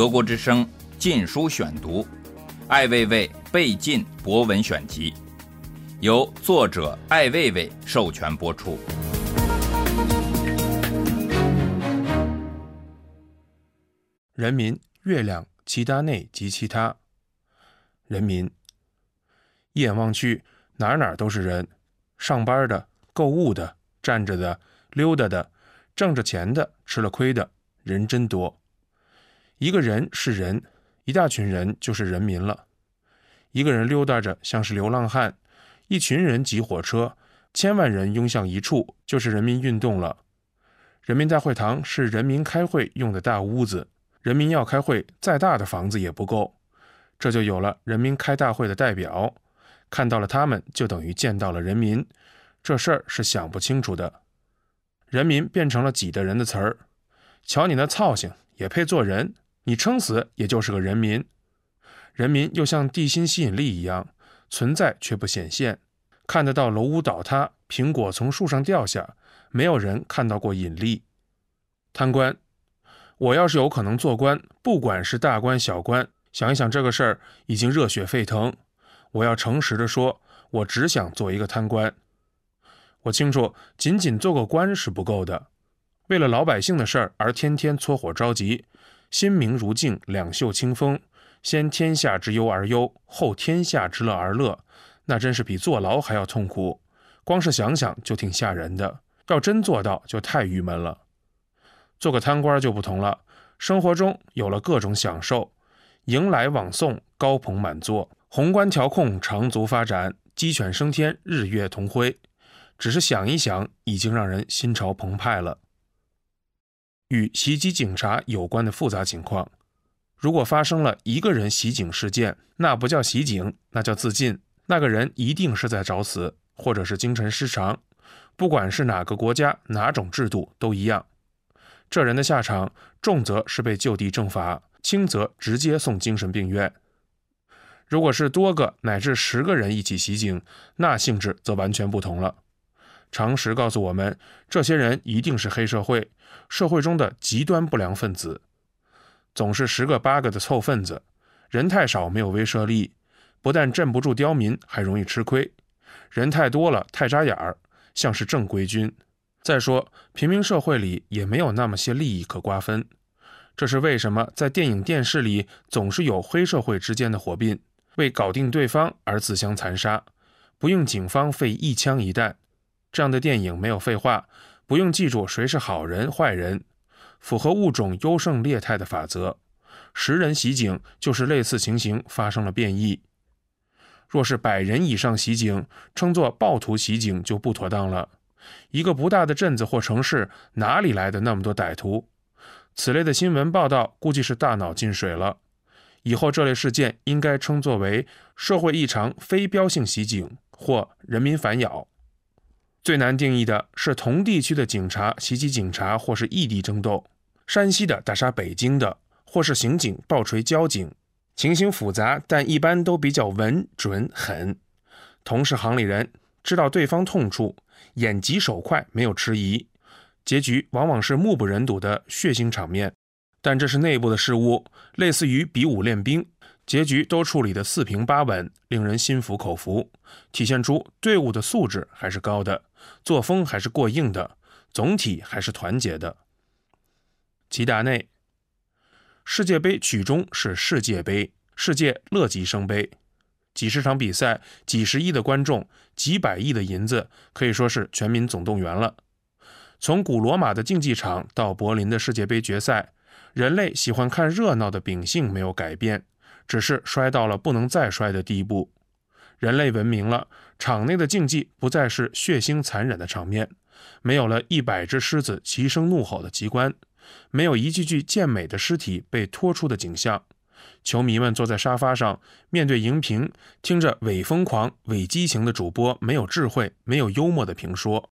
德国之声《禁书选读》，艾未未被禁博文选集，由作者艾未未授权播出。人民、月亮、齐达内及其他。人民，一眼望去，哪哪都是人，上班的、购物的、站着的、溜达的、挣着钱的、吃了亏的，人真多。一个人是人，一大群人就是人民了。一个人溜达着像是流浪汉，一群人挤火车，千万人拥向一处就是人民运动了。人民大会堂是人民开会用的大屋子。人民要开会，再大的房子也不够，这就有了人民开大会的代表。看到了他们，就等于见到了人民。这事儿是想不清楚的。人民变成了挤的人的词儿。瞧你那操性，也配做人？你撑死也就是个人民。人民又像地心吸引力一样存在，却不显现。看得到楼屋倒塌，苹果从树上掉下，没有人看到过引力。贪官。我要是有可能做官，不管是大官小官，想一想这个事儿已经热血沸腾。我要诚实的说，我只想做一个贪官。我清楚，仅仅做个官是不够的，为了老百姓的事儿而天天搓火着急，心明如镜，两袖清风，先天下之忧而忧，后天下之乐而乐，那真是比坐牢还要痛苦。光是想想就挺吓人的，要真做到就太郁闷了。做个贪官就不同了，生活中有了各种享受，迎来往送，高朋满座，宏观调控长足发展，鸡犬升天，日月同辉。只是想一想，已经让人心潮澎湃了。与袭击警察有关的复杂情况，如果发生了一个人袭警事件，那不叫袭警，那叫自尽。那个人一定是在找死，或者是精神失常。不管是哪个国家、哪种制度，都一样。这人的下场，重则是被就地正法，轻则直接送精神病院。如果是多个乃至十个人一起袭警，那性质则完全不同了。常识告诉我们，这些人一定是黑社会，社会中的极端不良分子。总是十个八个的凑份子，人太少没有威慑力，不但镇不住刁民，还容易吃亏。人太多了，太扎眼儿，像是正规军。再说，平民社会里也没有那么些利益可瓜分，这是为什么在电影电视里总是有黑社会之间的火并，为搞定对方而自相残杀，不用警方费一枪一弹。这样的电影没有废话，不用记住谁是好人坏人，符合物种优胜劣汰的法则。十人袭警就是类似情形发生了变异，若是百人以上袭警，称作暴徒袭警就不妥当了。一个不大的镇子或城市，哪里来的那么多歹徒？此类的新闻报道，估计是大脑进水了。以后这类事件应该称作为社会异常非标性袭警或人民反咬。最难定义的是同地区的警察袭击警察，或是异地争斗，山西的打杀北京的，或是刑警暴锤交警，情形复杂，但一般都比较稳准狠。同是行里人，知道对方痛处。眼疾手快，没有迟疑，结局往往是目不忍睹的血腥场面。但这是内部的事物，类似于比武练兵，结局都处理的四平八稳，令人心服口服，体现出队伍的素质还是高的，作风还是过硬的，总体还是团结的。齐达内，世界杯曲终是世界杯，世界乐极生悲。几十场比赛，几十亿的观众，几百亿的银子，可以说是全民总动员了。从古罗马的竞技场到柏林的世界杯决赛，人类喜欢看热闹的秉性没有改变，只是摔到了不能再摔的地步。人类文明了，场内的竞技不再是血腥残忍的场面，没有了一百只狮子齐声怒吼的奇观，没有一具具健美的尸体被拖出的景象。球迷们坐在沙发上，面对荧屏，听着伪疯狂、伪激情的主播没有智慧、没有幽默的评说。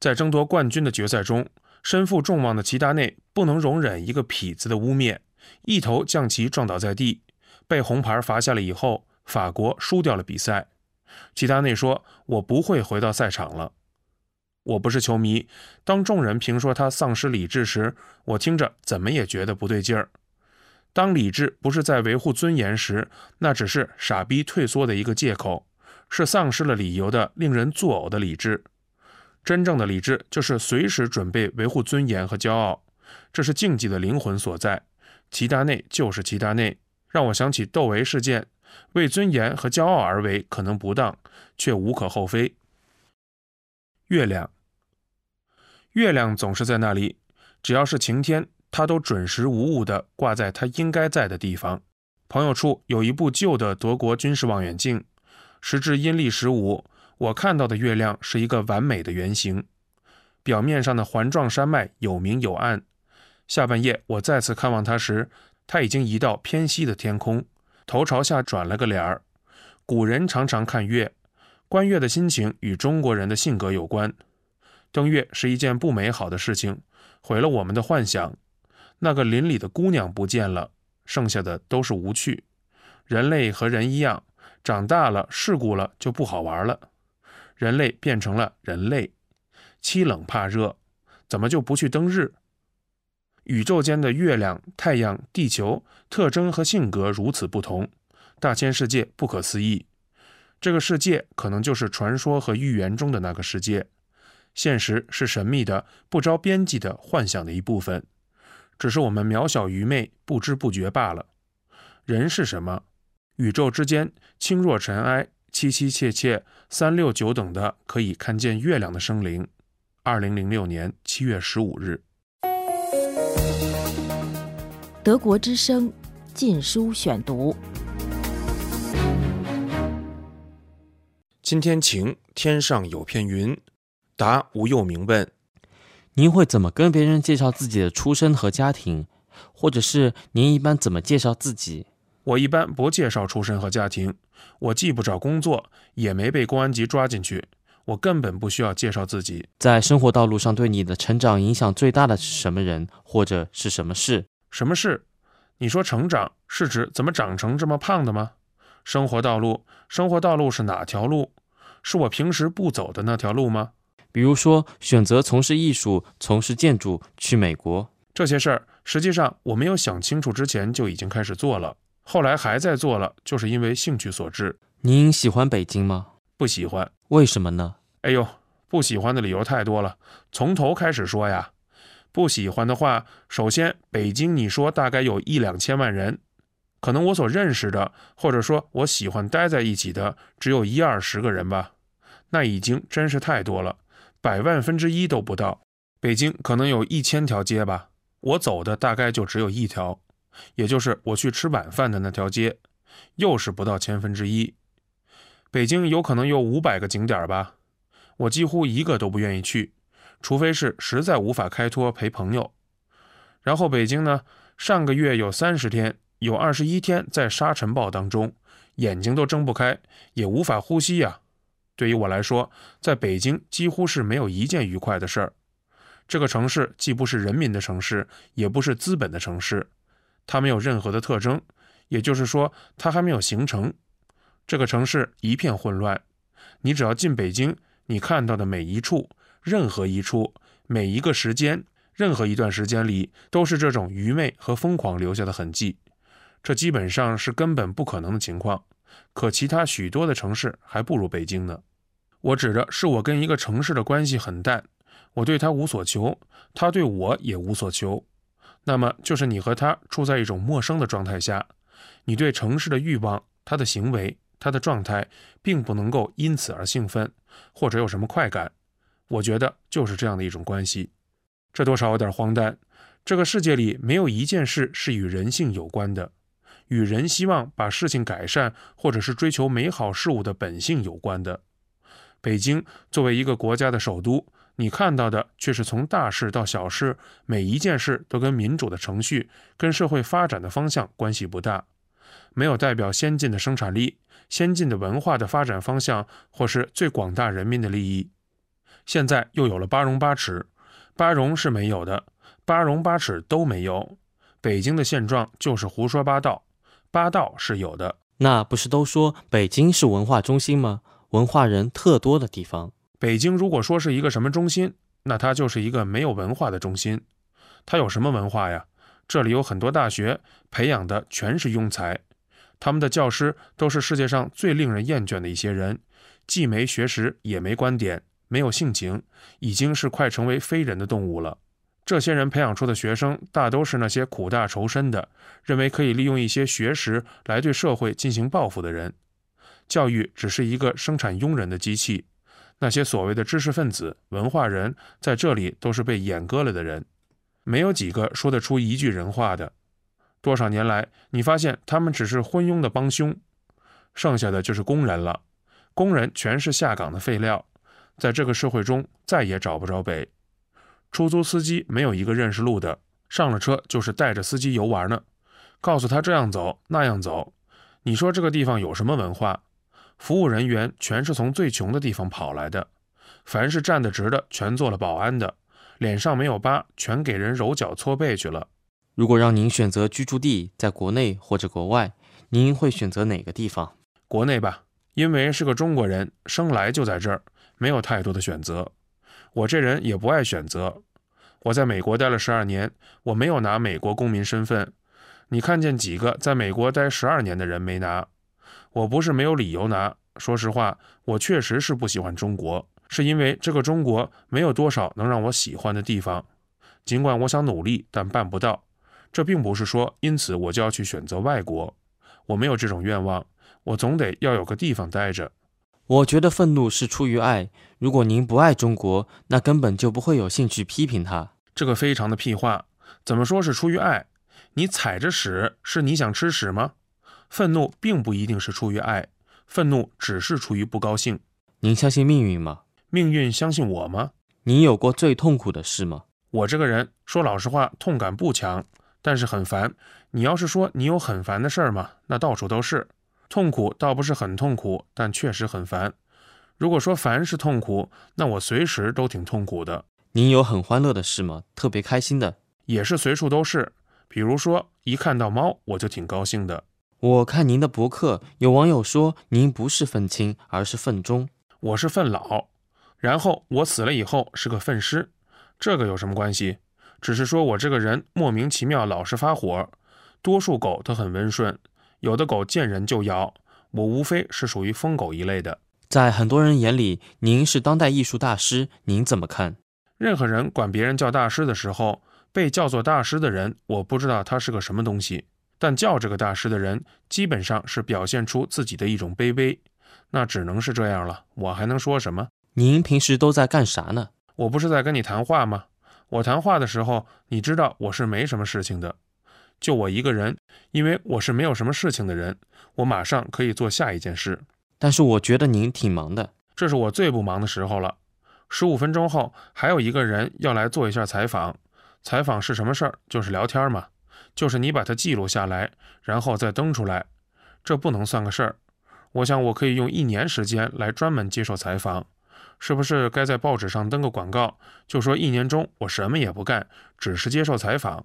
在争夺冠军的决赛中，身负众望的齐达内不能容忍一个痞子的污蔑，一头将其撞倒在地，被红牌罚下了以后，法国输掉了比赛。齐达内说：“我不会回到赛场了。”我不是球迷，当众人评说他丧失理智时，我听着怎么也觉得不对劲儿。当理智不是在维护尊严时，那只是傻逼退缩的一个借口，是丧失了理由的令人作呕的理智。真正的理智就是随时准备维护尊严和骄傲，这是竞技的灵魂所在。齐达内就是齐达内，让我想起窦唯事件，为尊严和骄傲而为可能不当，却无可厚非。月亮，月亮总是在那里，只要是晴天。它都准时无误地挂在它应该在的地方。朋友处有一部旧的德国军事望远镜，时至阴历十五，我看到的月亮是一个完美的圆形，表面上的环状山脉有明有暗。下半夜我再次看望它时，它已经移到偏西的天空，头朝下转了个脸儿。古人常常看月，观月的心情与中国人的性格有关。登月是一件不美好的事情，毁了我们的幻想。那个林里的姑娘不见了，剩下的都是无趣。人类和人一样，长大了世故了就不好玩了。人类变成了人类，欺冷怕热，怎么就不去登日？宇宙间的月亮、太阳、地球特征和性格如此不同，大千世界不可思议。这个世界可能就是传说和预言中的那个世界，现实是神秘的、不着边际的幻想的一部分。只是我们渺小愚昧，不知不觉罢了。人是什么？宇宙之间轻若尘埃、凄凄切切、三六九等的可以看见月亮的生灵。二零零六年七月十五日，德国之声《禁书选读》。今天晴，天上有片云。答吴又明问。您会怎么跟别人介绍自己的出身和家庭，或者是您一般怎么介绍自己？我一般不介绍出身和家庭，我既不找工作，也没被公安局抓进去，我根本不需要介绍自己。在生活道路上，对你的成长影响最大的是什么人，或者是什么事？什么事？你说成长是指怎么长成这么胖的吗？生活道路，生活道路是哪条路？是我平时不走的那条路吗？比如说，选择从事艺术、从事建筑、去美国这些事儿，实际上我没有想清楚之前就已经开始做了，后来还在做了，就是因为兴趣所致。您喜欢北京吗？不喜欢。为什么呢？哎呦，不喜欢的理由太多了，从头开始说呀。不喜欢的话，首先，北京你说大概有一两千万人，可能我所认识的，或者说我喜欢待在一起的，只有一二十个人吧，那已经真是太多了。百万分之一都不到，北京可能有一千条街吧，我走的大概就只有一条，也就是我去吃晚饭的那条街，又是不到千分之一。北京有可能有五百个景点吧，我几乎一个都不愿意去，除非是实在无法开脱陪朋友。然后北京呢，上个月有三十天，有二十一天在沙尘暴当中，眼睛都睁不开，也无法呼吸呀。对于我来说，在北京几乎是没有一件愉快的事儿。这个城市既不是人民的城市，也不是资本的城市，它没有任何的特征，也就是说，它还没有形成。这个城市一片混乱。你只要进北京，你看到的每一处、任何一处、每一个时间、任何一段时间里，都是这种愚昧和疯狂留下的痕迹。这基本上是根本不可能的情况。可其他许多的城市还不如北京呢。我指的是我跟一个城市的关系很淡，我对他无所求，他对我也无所求。那么就是你和他处在一种陌生的状态下，你对城市的欲望、他的行为、他的状态，并不能够因此而兴奋或者有什么快感。我觉得就是这样的一种关系。这多少有点荒诞。这个世界里没有一件事是与人性有关的。与人希望把事情改善，或者是追求美好事物的本性有关的。北京作为一个国家的首都，你看到的却是从大事到小事，每一件事都跟民主的程序、跟社会发展的方向关系不大，没有代表先进的生产力、先进的文化的发展方向，或是最广大人民的利益。现在又有了八荣八耻，八荣是没有的，八荣八耻都没有。北京的现状就是胡说八道。八道是有的，那不是都说北京是文化中心吗？文化人特多的地方。北京如果说是一个什么中心，那它就是一个没有文化的中心。它有什么文化呀？这里有很多大学，培养的全是庸才，他们的教师都是世界上最令人厌倦的一些人，既没学识，也没观点，没有性情，已经是快成为非人的动物了。这些人培养出的学生，大都是那些苦大仇深的，认为可以利用一些学识来对社会进行报复的人。教育只是一个生产庸人的机器，那些所谓的知识分子、文化人，在这里都是被阉割了的人，没有几个说得出一句人话的。多少年来，你发现他们只是昏庸的帮凶，剩下的就是工人了。工人全是下岗的废料，在这个社会中再也找不着北。出租司机没有一个认识路的，上了车就是带着司机游玩呢，告诉他这样走那样走。你说这个地方有什么文化？服务人员全是从最穷的地方跑来的，凡是站得直的全做了保安的，脸上没有疤全给人揉脚搓背去了。如果让您选择居住地，在国内或者国外，您会选择哪个地方？国内吧，因为是个中国人，生来就在这儿，没有太多的选择。我这人也不爱选择。我在美国待了十二年，我没有拿美国公民身份。你看见几个在美国待十二年的人没拿？我不是没有理由拿。说实话，我确实是不喜欢中国，是因为这个中国没有多少能让我喜欢的地方。尽管我想努力，但办不到。这并不是说因此我就要去选择外国，我没有这种愿望。我总得要有个地方待着。我觉得愤怒是出于爱。如果您不爱中国，那根本就不会有兴趣批评它。这个非常的屁话。怎么说是出于爱？你踩着屎是你想吃屎吗？愤怒并不一定是出于爱，愤怒只是出于不高兴。您相信命运吗？命运相信我吗？你有过最痛苦的事吗？我这个人说老实话，痛感不强，但是很烦。你要是说你有很烦的事儿吗？那到处都是。痛苦倒不是很痛苦，但确实很烦。如果说烦是痛苦，那我随时都挺痛苦的。您有很欢乐的事吗？特别开心的，也是随处都是。比如说，一看到猫，我就挺高兴的。我看您的博客，有网友说您不是愤青，而是愤中。我是愤老，然后我死了以后是个愤尸，这个有什么关系？只是说我这个人莫名其妙老是发火。多数狗都很温顺。有的狗见人就咬，我无非是属于疯狗一类的。在很多人眼里，您是当代艺术大师，您怎么看？任何人管别人叫大师的时候，被叫做大师的人，我不知道他是个什么东西，但叫这个大师的人，基本上是表现出自己的一种卑微，那只能是这样了。我还能说什么？您平时都在干啥呢？我不是在跟你谈话吗？我谈话的时候，你知道我是没什么事情的。就我一个人，因为我是没有什么事情的人，我马上可以做下一件事。但是我觉得您挺忙的，这是我最不忙的时候了。十五分钟后还有一个人要来做一下采访，采访是什么事儿？就是聊天嘛，就是你把它记录下来，然后再登出来，这不能算个事儿。我想我可以用一年时间来专门接受采访，是不是该在报纸上登个广告，就说一年中我什么也不干，只是接受采访？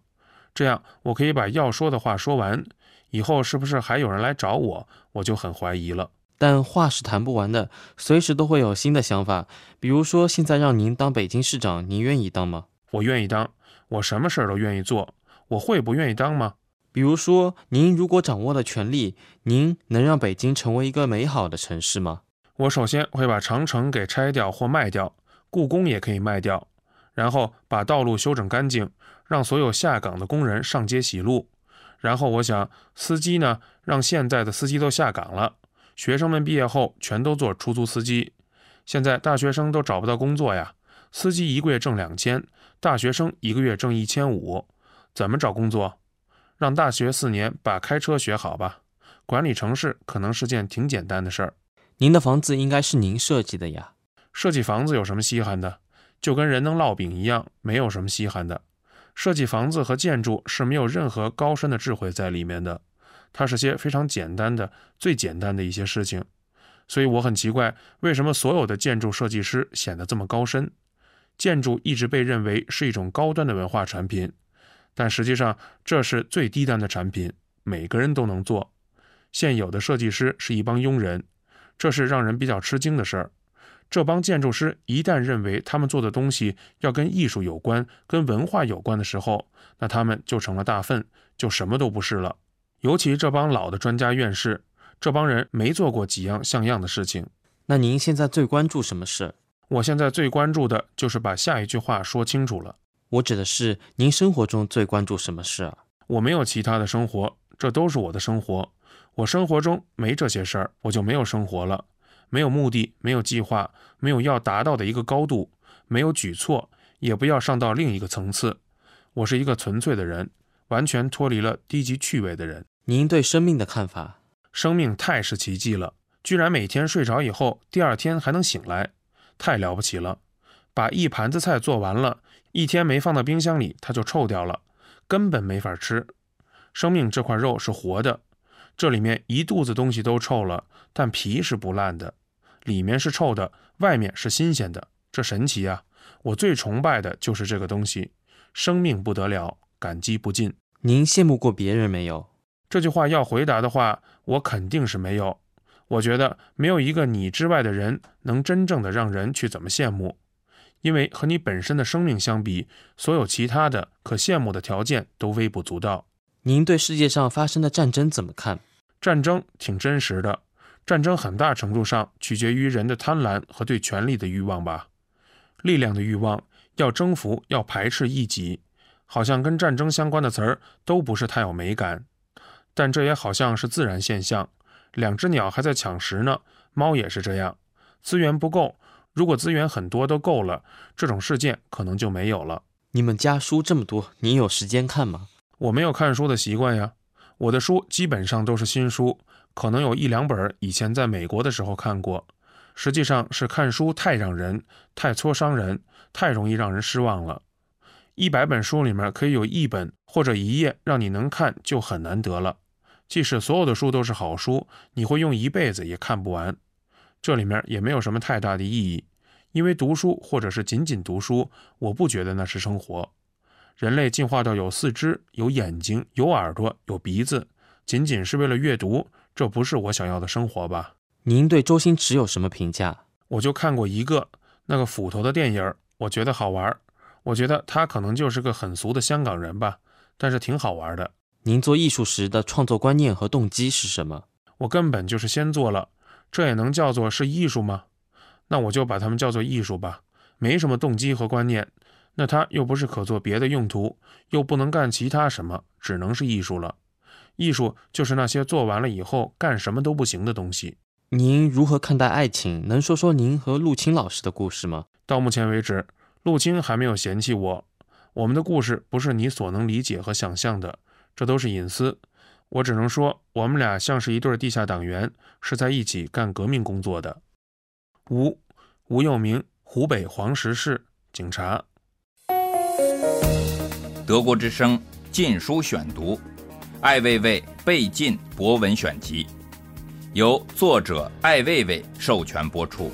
这样，我可以把要说的话说完。以后是不是还有人来找我，我就很怀疑了。但话是谈不完的，随时都会有新的想法。比如说，现在让您当北京市长，您愿意当吗？我愿意当，我什么事儿都愿意做。我会不愿意当吗？比如说，您如果掌握了权力，您能让北京成为一个美好的城市吗？我首先会把长城给拆掉或卖掉，故宫也可以卖掉，然后把道路修整干净。让所有下岗的工人上街洗路，然后我想司机呢，让现在的司机都下岗了，学生们毕业后全都做出租司机。现在大学生都找不到工作呀，司机一个月挣两千，大学生一个月挣一千五，怎么找工作？让大学四年把开车学好吧，管理城市可能是件挺简单的事儿。您的房子应该是您设计的呀？设计房子有什么稀罕的？就跟人能烙饼一样，没有什么稀罕的。设计房子和建筑是没有任何高深的智慧在里面的，它是些非常简单的、最简单的一些事情。所以我很奇怪，为什么所有的建筑设计师显得这么高深？建筑一直被认为是一种高端的文化产品，但实际上这是最低端的产品，每个人都能做。现有的设计师是一帮庸人，这是让人比较吃惊的事儿。这帮建筑师一旦认为他们做的东西要跟艺术有关、跟文化有关的时候，那他们就成了大粪，就什么都不是了。尤其这帮老的专家院士，这帮人没做过几样像样的事情。那您现在最关注什么事？我现在最关注的就是把下一句话说清楚了。我指的是您生活中最关注什么事啊？我没有其他的生活，这都是我的生活。我生活中没这些事儿，我就没有生活了。没有目的，没有计划，没有要达到的一个高度，没有举措，也不要上到另一个层次。我是一个纯粹的人，完全脱离了低级趣味的人。您对生命的看法？生命太是奇迹了，居然每天睡着以后，第二天还能醒来，太了不起了。把一盘子菜做完了，一天没放到冰箱里，它就臭掉了，根本没法吃。生命这块肉是活的，这里面一肚子东西都臭了，但皮是不烂的。里面是臭的，外面是新鲜的，这神奇啊！我最崇拜的就是这个东西，生命不得了，感激不尽。您羡慕过别人没有？这句话要回答的话，我肯定是没有。我觉得没有一个你之外的人能真正的让人去怎么羡慕，因为和你本身的生命相比，所有其他的可羡慕的条件都微不足道。您对世界上发生的战争怎么看？战争挺真实的。战争很大程度上取决于人的贪婪和对权力的欲望吧，力量的欲望，要征服，要排斥异己，好像跟战争相关的词儿都不是太有美感，但这也好像是自然现象。两只鸟还在抢食呢，猫也是这样。资源不够，如果资源很多都够了，这种事件可能就没有了。你们家书这么多，你有时间看吗？我没有看书的习惯呀，我的书基本上都是新书。可能有一两本以前在美国的时候看过，实际上是看书太让人、太挫伤人、太容易让人失望了。一百本书里面可以有一本或者一页让你能看，就很难得了。即使所有的书都是好书，你会用一辈子也看不完。这里面也没有什么太大的意义，因为读书或者是仅仅读书，我不觉得那是生活。人类进化到有四肢、有眼睛、有耳朵、有鼻子，仅仅是为了阅读。这不是我想要的生活吧？您对周星驰有什么评价？我就看过一个那个斧头的电影，我觉得好玩。我觉得他可能就是个很俗的香港人吧，但是挺好玩的。您做艺术时的创作观念和动机是什么？我根本就是先做了，这也能叫做是艺术吗？那我就把它们叫做艺术吧，没什么动机和观念，那它又不是可做别的用途，又不能干其他什么，只能是艺术了。艺术就是那些做完了以后干什么都不行的东西。您如何看待爱情？能说说您和陆青老师的故事吗？到目前为止，陆青还没有嫌弃我。我们的故事不是你所能理解和想象的，这都是隐私。我只能说，我们俩像是一对地下党员，是在一起干革命工作的。吴吴又明，湖北黄石市警察。德国之声禁书选读。艾未未被禁博文选集，由作者艾未未授权播出。